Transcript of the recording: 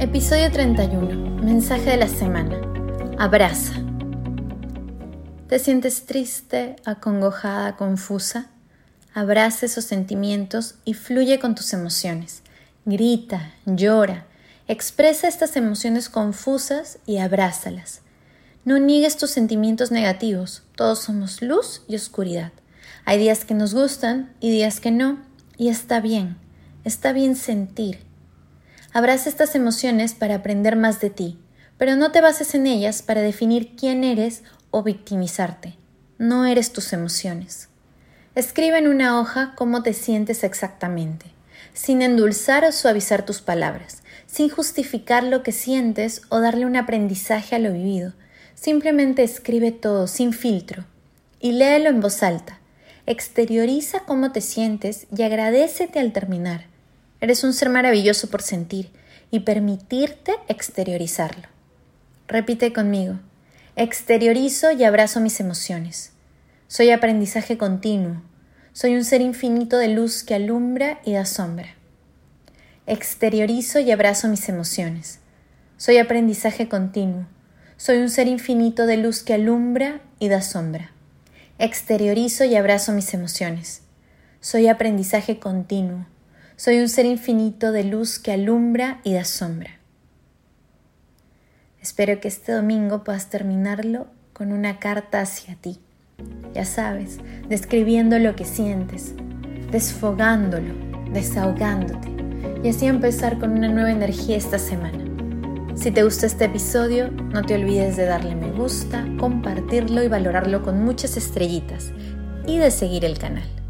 Episodio 31. Mensaje de la semana. Abraza. ¿Te sientes triste, acongojada, confusa? Abraza esos sentimientos y fluye con tus emociones. Grita, llora, expresa estas emociones confusas y abrázalas. No niegues tus sentimientos negativos, todos somos luz y oscuridad. Hay días que nos gustan y días que no, y está bien, está bien sentir. Abraza estas emociones para aprender más de ti, pero no te bases en ellas para definir quién eres o victimizarte. No eres tus emociones. Escribe en una hoja cómo te sientes exactamente, sin endulzar o suavizar tus palabras, sin justificar lo que sientes o darle un aprendizaje a lo vivido. Simplemente escribe todo sin filtro y léelo en voz alta. Exterioriza cómo te sientes y agradecete al terminar. Eres un ser maravilloso por sentir y permitirte exteriorizarlo. Repite conmigo. Exteriorizo y abrazo mis emociones. Soy aprendizaje continuo. Soy un ser infinito de luz que alumbra y da sombra. Exteriorizo y abrazo mis emociones. Soy aprendizaje continuo. Soy un ser infinito de luz que alumbra y da sombra. Exteriorizo y abrazo mis emociones. Soy aprendizaje continuo. Soy un ser infinito de luz que alumbra y da sombra. Espero que este domingo puedas terminarlo con una carta hacia ti. Ya sabes, describiendo lo que sientes, desfogándolo, desahogándote y así empezar con una nueva energía esta semana. Si te gustó este episodio, no te olvides de darle me gusta, compartirlo y valorarlo con muchas estrellitas y de seguir el canal.